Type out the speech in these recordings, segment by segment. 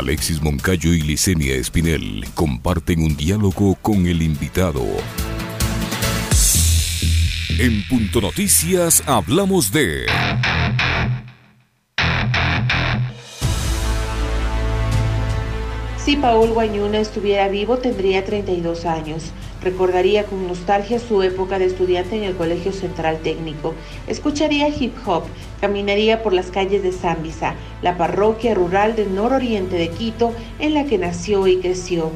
Alexis Moncayo y Licenia Espinel comparten un diálogo con el invitado. En Punto Noticias hablamos de... Si Paul Guañuna estuviera vivo tendría 32 años. Recordaría con nostalgia su época de estudiante en el Colegio Central Técnico. Escucharía hip hop, caminaría por las calles de Zambisa, la parroquia rural del nororiente de Quito en la que nació y creció.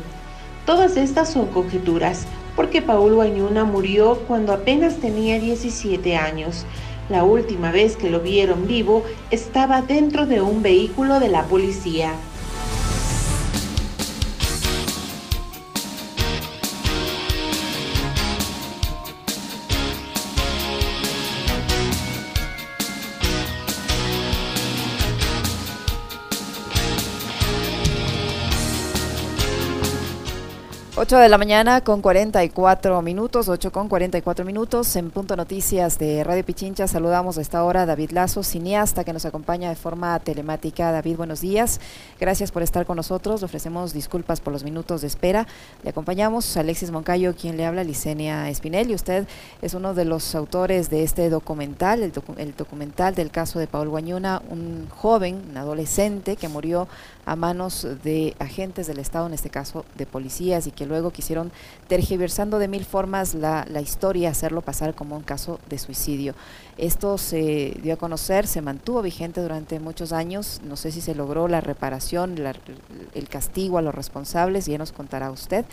Todas estas son conjeturas, porque Paul Guañuna murió cuando apenas tenía 17 años. La última vez que lo vieron vivo estaba dentro de un vehículo de la policía. 8 de la mañana con 44 minutos, 8 con 44 minutos en Punto Noticias de Radio Pichincha. Saludamos a esta hora a David Lazo, cineasta que nos acompaña de forma telemática. David, buenos días. Gracias por estar con nosotros. Ofrecemos disculpas por los minutos de espera. Le acompañamos Alexis Moncayo, quien le habla, Licenia Espinel, y usted es uno de los autores de este documental, el, el documental del caso de Paul Guañuna, un joven, un adolescente que murió a manos de agentes del Estado, en este caso de policías, y que luego quisieron, tergiversando de mil formas la, la historia, hacerlo pasar como un caso de suicidio. Esto se dio a conocer, se mantuvo vigente durante muchos años, no sé si se logró la reparación, el castigo a los responsables, ya nos contará usted,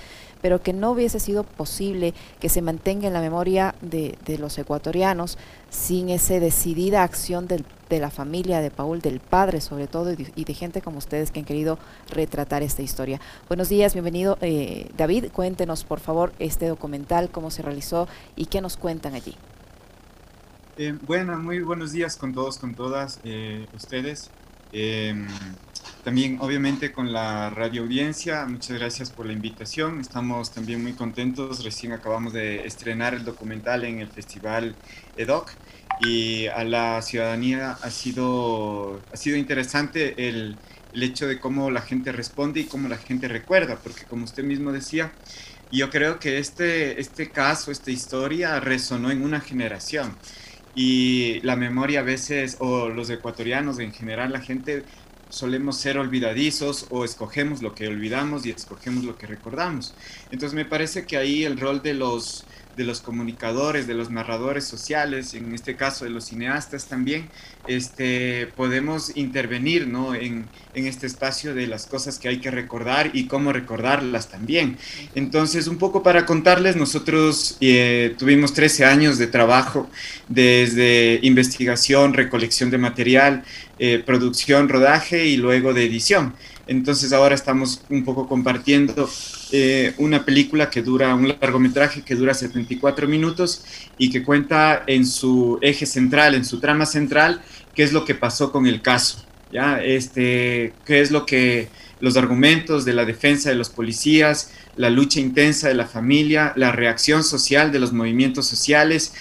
pero que no hubiese sido posible que se mantenga en la memoria de, de los ecuatorianos sin esa decidida acción de la familia de Paul, del padre sobre todo, y de, gente como ustedes que han querido retratar esta historia. Buenos días, bienvenido eh, David, cuéntenos por favor este documental, cómo se realizó y qué nos cuentan allí. Eh, bueno, muy buenos días con todos, con todas eh, ustedes. Em, también, obviamente, con la radio audiencia, muchas gracias por la invitación. Estamos también muy contentos. Recién acabamos de estrenar el documental en el Festival EDOC y a la ciudadanía ha sido, ha sido interesante el, el hecho de cómo la gente responde y cómo la gente recuerda, porque como usted mismo decía, yo creo que este, este caso, esta historia resonó en una generación y la memoria a veces, o los ecuatorianos en general, la gente solemos ser olvidadizos o escogemos lo que olvidamos y escogemos lo que recordamos. Entonces me parece que ahí el rol de los de los comunicadores, de los narradores sociales, en este caso de los cineastas también, este, podemos intervenir ¿no? en, en, este espacio de las cosas que hay que recordar y cómo recordarlas también. Entonces, un poco para contarles, nosotros eh, tuvimos 13 años de trabajo desde investigación, recolección de material, eh, producción, rodaje y luego de edición. Entonces ahora estamos un poco compartiendo eh, una película que dura, un largometraje que dura 74 minutos y que cuenta en su eje central, en su trama central, qué es lo que pasó con el caso, ¿ya? Este, qué es lo que los argumentos de la defensa de los policías, la lucha intensa de la familia, la reacción social de los movimientos sociales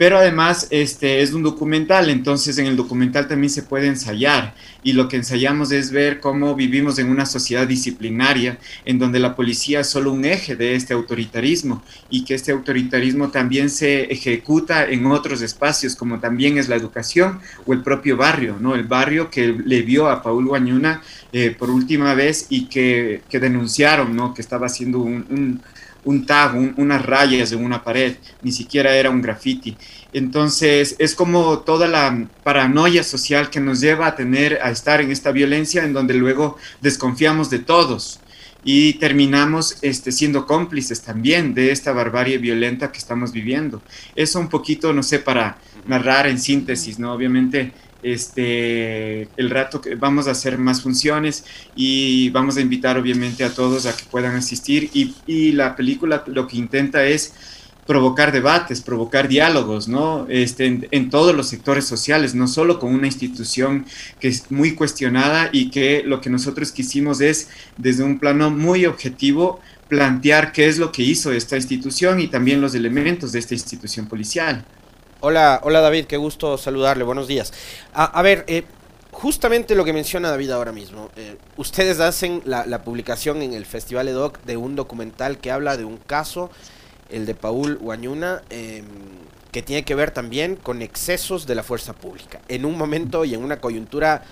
pero además este, es un documental, entonces en el documental también se puede ensayar y lo que ensayamos es ver cómo vivimos en una sociedad disciplinaria en donde la policía es solo un eje de este autoritarismo y que este autoritarismo también se ejecuta en otros espacios como también es la educación o el propio barrio, ¿no? El barrio que le vio a Paul Guañuna eh, por última vez y que, que denunciaron, ¿no? Que estaba haciendo un un tag, unas rayas en una pared, ni siquiera era un graffiti. Entonces es como toda la paranoia social que nos lleva a tener, a estar en esta violencia en donde luego desconfiamos de todos y terminamos este, siendo cómplices también de esta barbarie violenta que estamos viviendo. Eso un poquito, no sé, para narrar en síntesis, ¿no? Obviamente este, el rato que vamos a hacer más funciones y vamos a invitar obviamente a todos a que puedan asistir y, y la película lo que intenta es provocar debates, provocar diálogos, ¿no? Este, en, en, todos los sectores sociales, no solo con una institución que es muy cuestionada y que lo que nosotros quisimos es, desde un plano muy objetivo, plantear qué es lo que hizo esta institución y también los elementos de esta institución policial. Hola, hola David, qué gusto saludarle, buenos días. A, ver, eh, justamente lo que menciona David ahora mismo. Eh, ustedes hacen la, publicación en el Festival EDOC de un documental que habla de un caso, el de Paul Guañuna, em, que tiene que ver también con excesos de la fuerza pública. En un momento y en una coyuntura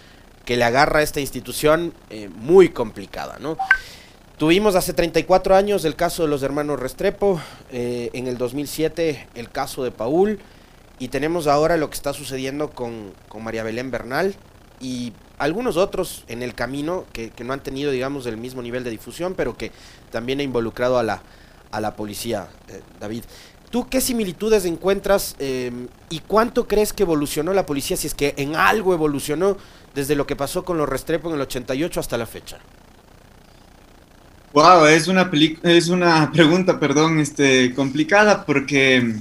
que le agarra a esta institución eh, muy complicada, ¿no? Tuvimos hace 34 años el caso de los hermanos Restrepo, eh, en el 2007 el caso de Paul, y tenemos ahora lo que está sucediendo con, María Belén Bernal y algunos otros en el camino que, no han tenido, digamos, el mismo nivel de difusión, pero que también ha involucrado a la, a la policía, eh, David. ¿Tú qué similitudes encuentras em, y cuánto crees que evolucionó la policía, si es que en algo evolucionó desde lo que pasó con los Restrepo en el 88 hasta la fecha? Wow, es una es una pregunta, perdón, este complicada porque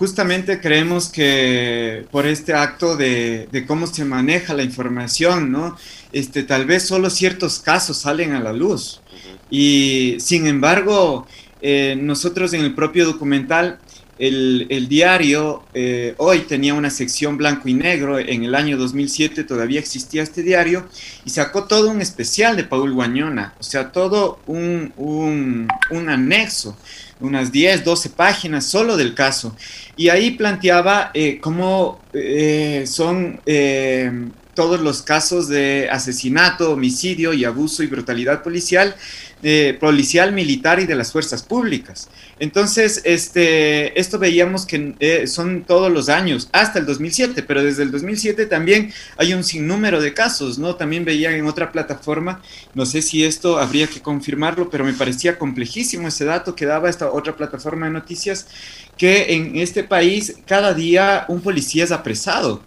justamente creemos que por este acto de, cómo se maneja la información, ¿no? Este, tal vez solo ciertos casos salen a la luz. Y sin embargo, eh, nosotros en el propio documental el, diario eh, hoy tenía una sección blanco y negro, en el año 2007 todavía existía este diario, y sacó todo un especial de Paul Guañona, o sea, todo un, un, anexo, unas 10, 12 páginas solo del caso. Y ahí planteaba eh, cómo eh, son todos los casos de asesinato, homicidio y abuso y brutalidad policial policial, militar y de las fuerzas públicas. Entonces, este, esto veíamos que eh, son todos los años, hasta el 2007, pero desde el 2007 también hay un sinnúmero de casos, ¿no? También veía en otra plataforma, no sé si esto habría que confirmarlo, pero me parecía complejísimo ese dato que daba esta otra plataforma de noticias, que en este país cada día un policía es apresado.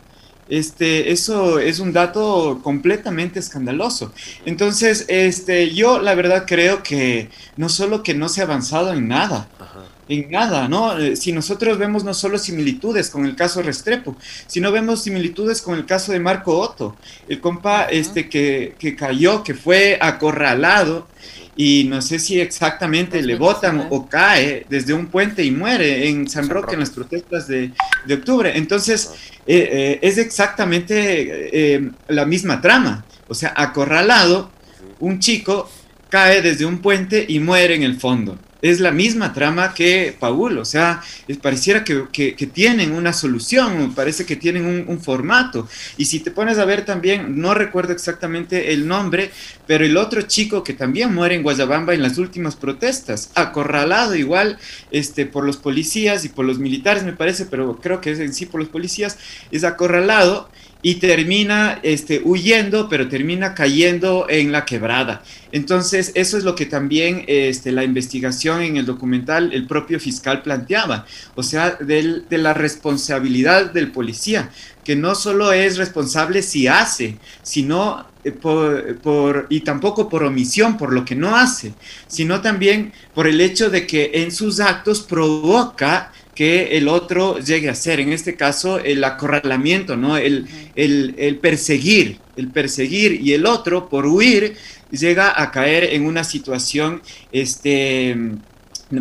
Este, eso es un dato completamente escandaloso. Entonces, este, yo la verdad creo que no solo que no se ha avanzado en nada, en nada, ¿no? Eh, si nosotros vemos no solo similitudes con el caso Restrepo, sino vemos similitudes con el caso de Marco Otto, el compa este que, que cayó, que fue acorralado y no sé si exactamente le botan o cae desde un puente y muere en San, Roque, en las protestas de, octubre. Entonces, eh, eh, es exactamente eh, la misma trama. O sea, acorralado, un chico cae desde un puente y muere en el fondo es la misma trama que Paul, o sea, pareciera que, tienen una solución, parece que tienen un, formato. Y si te pones a ver también, no recuerdo exactamente el nombre, pero el otro chico que también muere en Guayabamba en las últimas protestas, acorralado igual este, por los policías y por los militares, me parece, pero creo que es en sí por los policías, es acorralado y termina este, huyendo, pero termina cayendo en la quebrada. Entonces, eso es lo que también este, la investigación en el documental, el propio fiscal planteaba, o sea, de la responsabilidad del policía, que no solo es responsable si hace, sino eh, por, por, y tampoco por omisión, por lo que no hace, sino también por el hecho de que en sus actos provoca que el otro llegue a ser, en este caso, el acorralamiento, ¿no? El, el, perseguir, el perseguir y el otro, por huir, llega a caer en una situación, este,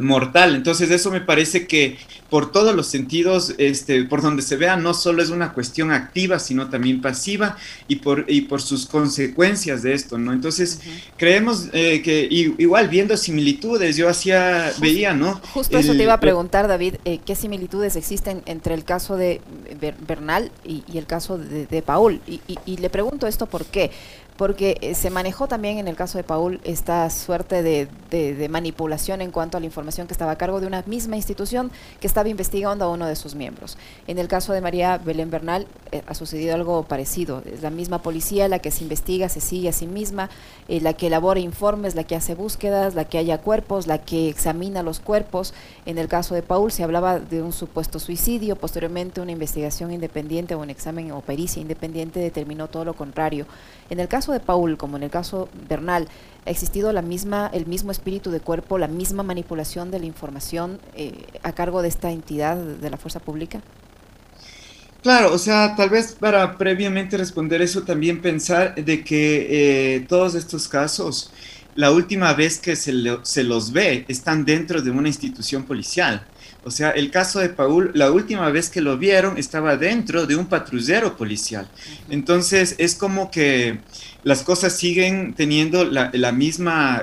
mortal. Entonces eso me parece que por todos los sentidos, este, por donde se vea, no solo es una cuestión activa, sino también pasiva y por, y por sus consecuencias de esto, ¿no? Entonces creemos eh, que igual viendo similitudes, yo hacía, veía, ¿no? Justo eso te iba a preguntar, David, eh, ¿qué similitudes existen entre el caso de Bernal y, el caso de, Paul? Y, y le pregunto esto por qué porque eh, se manejó también en el caso de Paul esta suerte de, manipulación en cuanto a la información que estaba a cargo de una misma institución que estaba investigando a uno de sus miembros. En el caso de María Belén Bernal eh, ha sucedido algo parecido. Es la misma policía la que se investiga, se sigue a sí misma, eh, la que elabora informes, la que hace búsquedas, la que haya cuerpos, la que examina los cuerpos. En el caso de Paul se hablaba de un supuesto suicidio, posteriormente una investigación independiente o un examen o pericia independiente determinó todo lo contrario. En el caso de Paul, como en el caso Bernal, ha existido la misma, el mismo espíritu de cuerpo, la misma manipulación de la información eh, a cargo de esta entidad de la fuerza pública? Claro, o sea, tal vez para previamente responder eso también pensar de que eh, todos estos casos la última vez que se, se los ve están dentro de una institución policial. O sea, el caso de Paul, la última vez que lo vieron estaba dentro de un patrullero policial. Entonces es como que las cosas siguen teniendo la, misma,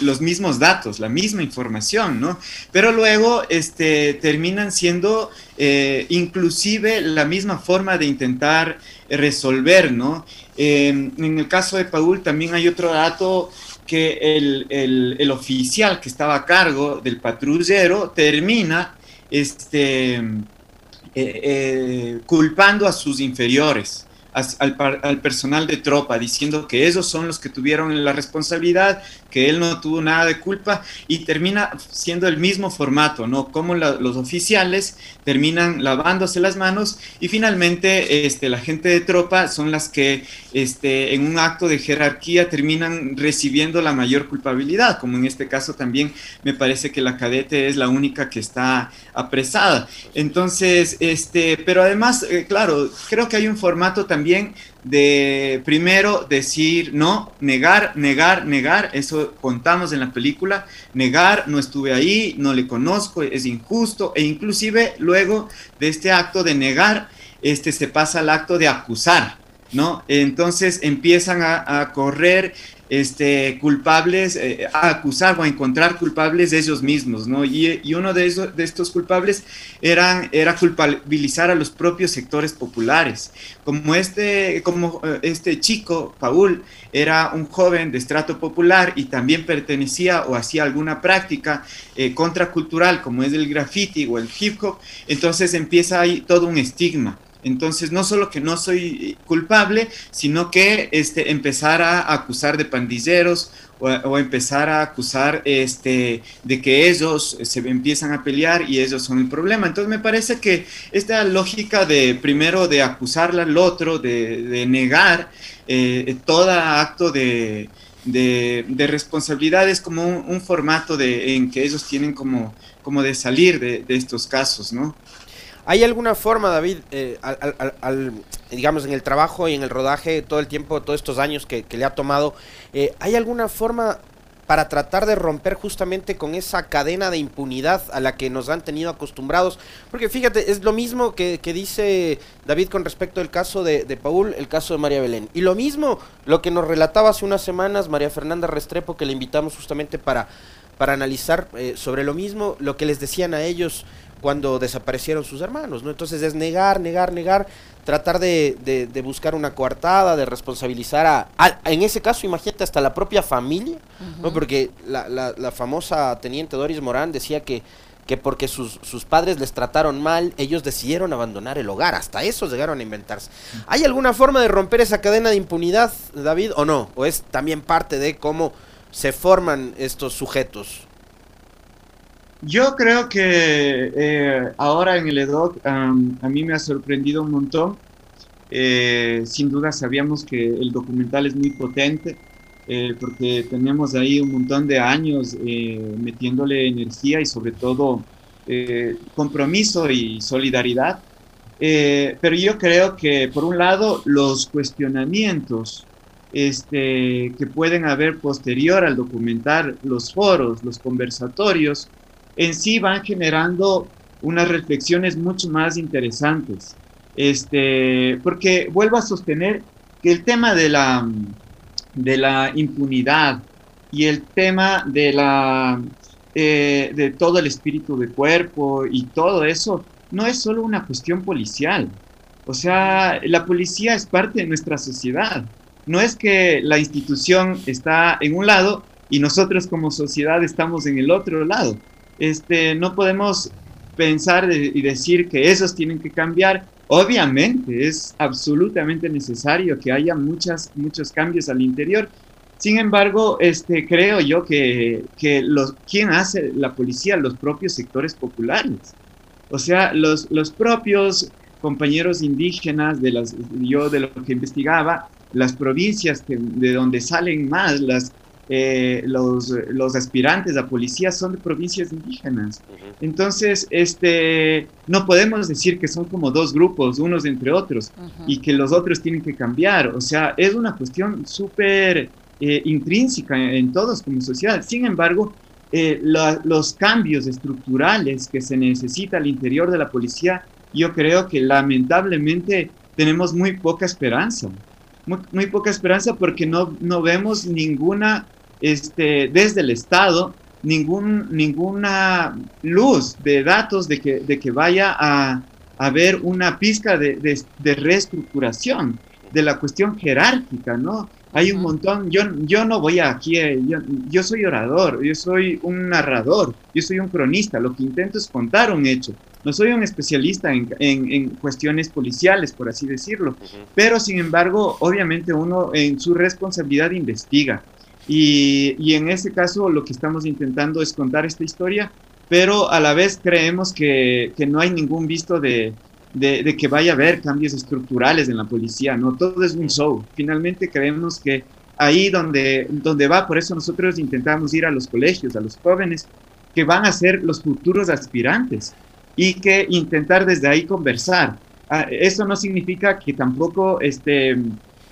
los mismos datos, la misma información, ¿no? Pero luego este, terminan siendo eh, inclusive la misma forma de intentar resolver, ¿no? Em, en el caso de Paul también hay otro dato que el, oficial que estaba a cargo del patrullero termina este, eh, eh, culpando a sus inferiores al, personal de tropa, diciendo que esos son los que tuvieron la responsabilidad, que él no tuvo nada de culpa y termina siendo el mismo formato, ¿no? Como los oficiales terminan lavándose las manos y finalmente este, la gente de tropa son las que este, en un acto de jerarquía terminan recibiendo la mayor culpabilidad, como en este caso también me parece que la cadete es la única que está apresada. Entonces, este, pero además, eh, claro, creo que hay un formato también de primero decir no, negar, negar, negar, eso contamos en la película, negar, no estuve ahí, no le conozco, es injusto, e inclusive luego de este acto de negar, este se pasa al acto de acusar, ¿no? Entonces empiezan a, a correr este, culpables, eh, a acusar o a encontrar culpables ellos mismos, ¿no? Y, uno de, esos, de estos culpables era culpabilizar a los propios sectores populares. Como este, como eh, este chico, Paul, era un joven de estrato popular y también pertenecía o hacía alguna práctica eh, contracultural, como es el graffiti o el hip hop, entonces empieza ahí todo un estigma. Entonces, no solo que no soy culpable, sino que este, empezar a acusar de pandilleros o, empezar a acusar este, de que ellos se empiezan a pelear y ellos son el problema. Entonces, me parece que esta lógica de primero de acusar al otro, de, negar eh, todo acto de, de, responsabilidad es como un, formato de, en que ellos tienen como, como de salir de, de estos casos, ¿no? ¿Hay alguna forma, David, eh, al, digamos, en el trabajo y en el rodaje, todo el tiempo, todos estos años que, le ha tomado, eh, ¿hay alguna forma para tratar de romper justamente con esa cadena de impunidad a la que nos han tenido acostumbrados? Porque fíjate, es lo mismo que, dice David con respecto al caso de, Paul, el caso de María Belén. Y lo mismo, lo que nos relataba hace unas semanas María Fernanda Restrepo, que le invitamos justamente para, para analizar eh, sobre lo mismo, lo que les decían a ellos cuando desaparecieron sus hermanos, ¿no? Entonces es negar, negar, negar, tratar de, de, buscar una coartada, de responsabilizar a, en ese caso, imagínate, hasta la propia familia, ¿no? Porque la, la, famosa teniente Doris Morán decía que, que porque sus, sus, padres les trataron mal, ellos decidieron abandonar el hogar, hasta eso llegaron a inventarse. ¿Hay alguna forma de romper esa cadena de impunidad, David, o no? ¿O es también parte de cómo se forman estos sujetos? Yo creo que eh, ahora en el EDOC a mí me ha sorprendido un montón. Eh, sin duda sabíamos que el documental es muy potente eh, porque tenemos ahí un montón de años metiéndole energía y sobre todo compromiso y solidaridad. pero yo creo que por un lado los cuestionamientos este, que pueden haber posterior al documental, los foros, los conversatorios, en sí van generando unas reflexiones mucho más interesantes. Este, porque vuelvo a sostener que el tema de la, de la impunidad y el tema de, la, eh, de todo el espíritu de cuerpo y todo eso no es solo una cuestión policial. O sea, la policía es parte de nuestra sociedad. No es que la institución está en un lado y nosotros como sociedad estamos en el otro lado este, no podemos pensar y decir que esos tienen que cambiar. Obviamente es absolutamente necesario que haya muchos cambios al interior. Sin embargo, este, creo yo que, que los, ¿quién hace la policía? Los propios sectores populares. O sea, los, los propios compañeros indígenas, de las, yo de lo que investigaba, las provincias de donde salen más las eh, los, los, aspirantes a policía son de provincias indígenas. Entonces, este, no podemos decir que son como dos grupos, unos entre otros, y que los otros tienen que cambiar. O sea, es una cuestión súper eh, intrínseca en, todos como sociedad. Sin embargo, eh, los cambios estructurales que se necesita al interior de la policía, yo creo que lamentablemente tenemos muy poca esperanza. Muy, poca esperanza porque no, no vemos ninguna, este, desde el Estado, ningún, ninguna luz de datos de que, de que vaya a, haber una pizca de, de, reestructuración de la cuestión jerárquica, ¿no? Hay un montón, yo, yo no voy aquí, eh, yo, yo, soy orador, yo soy un narrador, yo soy un cronista, lo que intento es contar un hecho. No soy un especialista en, en, cuestiones policiales, por así decirlo, pero sin embargo, obviamente uno en su responsabilidad investiga. Y, y en ese caso lo que estamos intentando es contar esta historia, pero a la vez creemos que, que no hay ningún visto de, de, que vaya a haber cambios estructurales en la policía, no, todo es un show. Finalmente creemos que ahí donde, donde va, por eso nosotros intentamos ir a los colegios, a los jóvenes, que van a ser los futuros aspirantes y que intentar desde ahí conversar. Ah, eso no significa que tampoco este,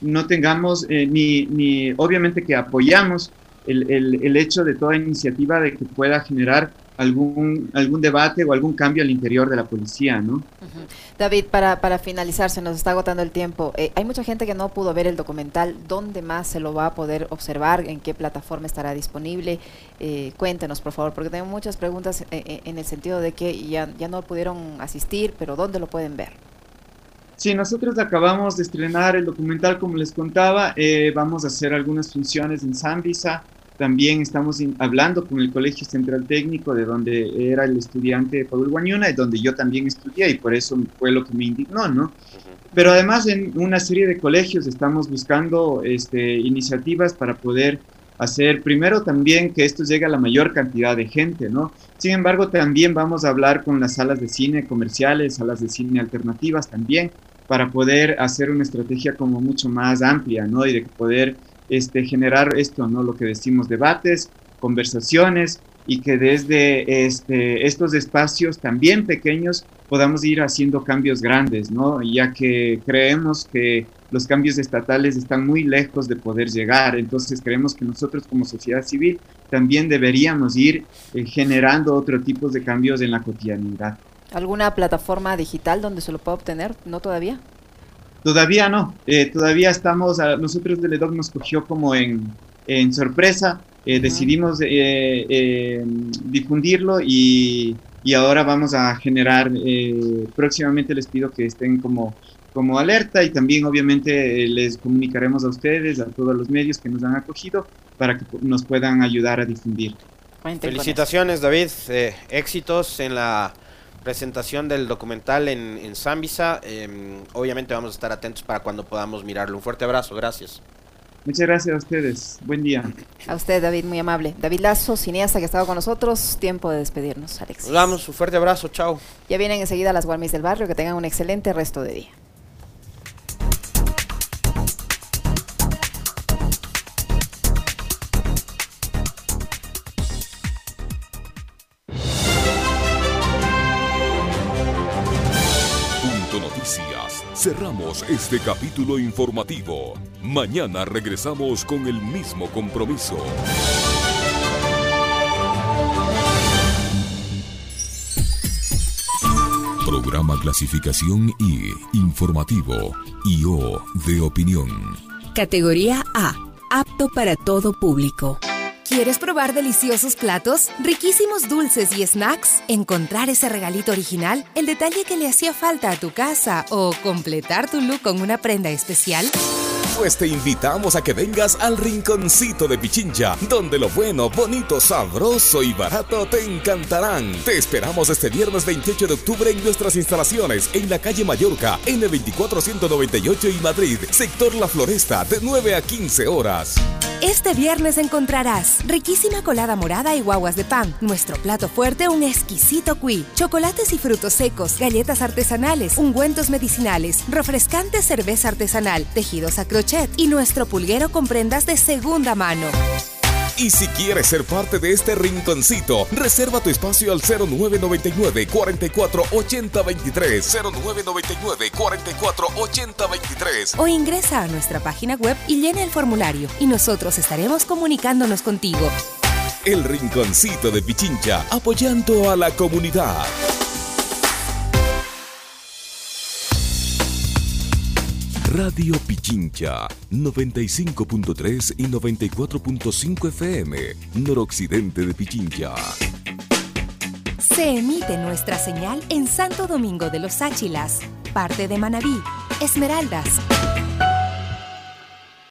no tengamos eh, ni, ni, obviamente que apoyamos el, el, el, hecho de toda iniciativa de que pueda generar algún, algún debate o algún cambio al interior de la policía, ¿no? David, para, para finalizar, se nos está agotando el tiempo. Eh, hay mucha gente que no pudo ver el documental. ¿Dónde más se lo va a poder observar? ¿En qué plataforma estará disponible? Eh, cuéntenos, por favor, porque tengo muchas preguntas eh, en el sentido de que ya, ya no pudieron asistir, pero ¿dónde lo pueden ver? Sí, nosotros acabamos de estrenar el documental, como les contaba. vamos a hacer algunas funciones en Zambisa también estamos hablando con el Colegio Central Técnico, de donde era el estudiante Paul Guañuna, y donde yo también estudié, y por eso fue lo que me indignó, ¿no? Pero además en una serie de colegios estamos buscando este, iniciativas para poder hacer, primero también que esto llegue a la mayor cantidad de gente, ¿no? Sin embargo, también vamos a hablar con las salas de cine comerciales, salas de cine alternativas también, para poder hacer una estrategia como mucho más amplia, ¿no? Y de poder este, generar esto, ¿no? Lo que decimos, debates, conversaciones y que desde este, estos espacios también pequeños podamos ir haciendo cambios grandes, ¿no? Ya que creemos que los cambios estatales están muy lejos de poder llegar, entonces creemos que nosotros como sociedad civil también deberíamos ir eh, generando otro tipo de cambios en la cotidianidad. ¿Alguna plataforma digital donde se lo pueda obtener? ¿No todavía? Todavía no, eh, todavía estamos, a, nosotros del EDOC nos cogió como en, en sorpresa, eh, decidimos eh, difundirlo y, y, ahora vamos a generar, próximamente les pido que estén como, como alerta y también obviamente les comunicaremos a ustedes, a todos los medios que nos han acogido para que nos puedan ayudar a difundir. Felicitaciones David, éxitos en la presentación del documental en, en Zambisa. Em, obviamente vamos a estar atentos para cuando podamos mirarlo. Un fuerte abrazo, gracias. Muchas gracias a ustedes. Buen día. A usted, David, muy amable. David Lazo, cineasta que ha estado con nosotros. Tiempo de despedirnos, Alex. Nos damos un fuerte abrazo. Chao. Ya vienen enseguida las Guarmis del barrio. Que tengan un excelente resto de día. Cerramos este capítulo informativo. Mañana regresamos con el mismo compromiso. Programa Clasificación I, Informativo, IO de Opinión. Categoría A, apto para todo público. ¿Quieres probar deliciosos platos, riquísimos dulces y snacks? ¿Encontrar ese regalito original? ¿El detalle que le hacía falta a tu casa? ¿O completar tu look con una prenda especial? Pues te invitamos a que vengas al rinconcito de Pichincha, donde lo bueno, bonito, sabroso y barato te encantarán. Te esperamos este viernes 28 de octubre en nuestras instalaciones en la calle Mallorca, N24198 y Madrid, sector La Floresta, de 9 a 15 horas. Este viernes encontrarás riquísima colada morada y guaguas de pan, nuestro plato fuerte, un exquisito cuy, chocolates y frutos secos, galletas artesanales, ungüentos medicinales, refrescante cerveza artesanal, tejidos a crochet y nuestro pulguero con prendas de segunda mano. Y si quieres ser parte de este rinconcito, reserva tu espacio al 0999 44 80 23 0999 44 80 23 o ingresa a nuestra página web y llena el formulario y nosotros estaremos comunicándonos contigo. El rinconcito de Pichincha, apoyando a la comunidad. Radio Pichincha 95.3 y 94.5 FM, noroccidente de Pichincha. Se emite nuestra señal en Santo Domingo de los Áchilas, parte de Manabí, Esmeraldas.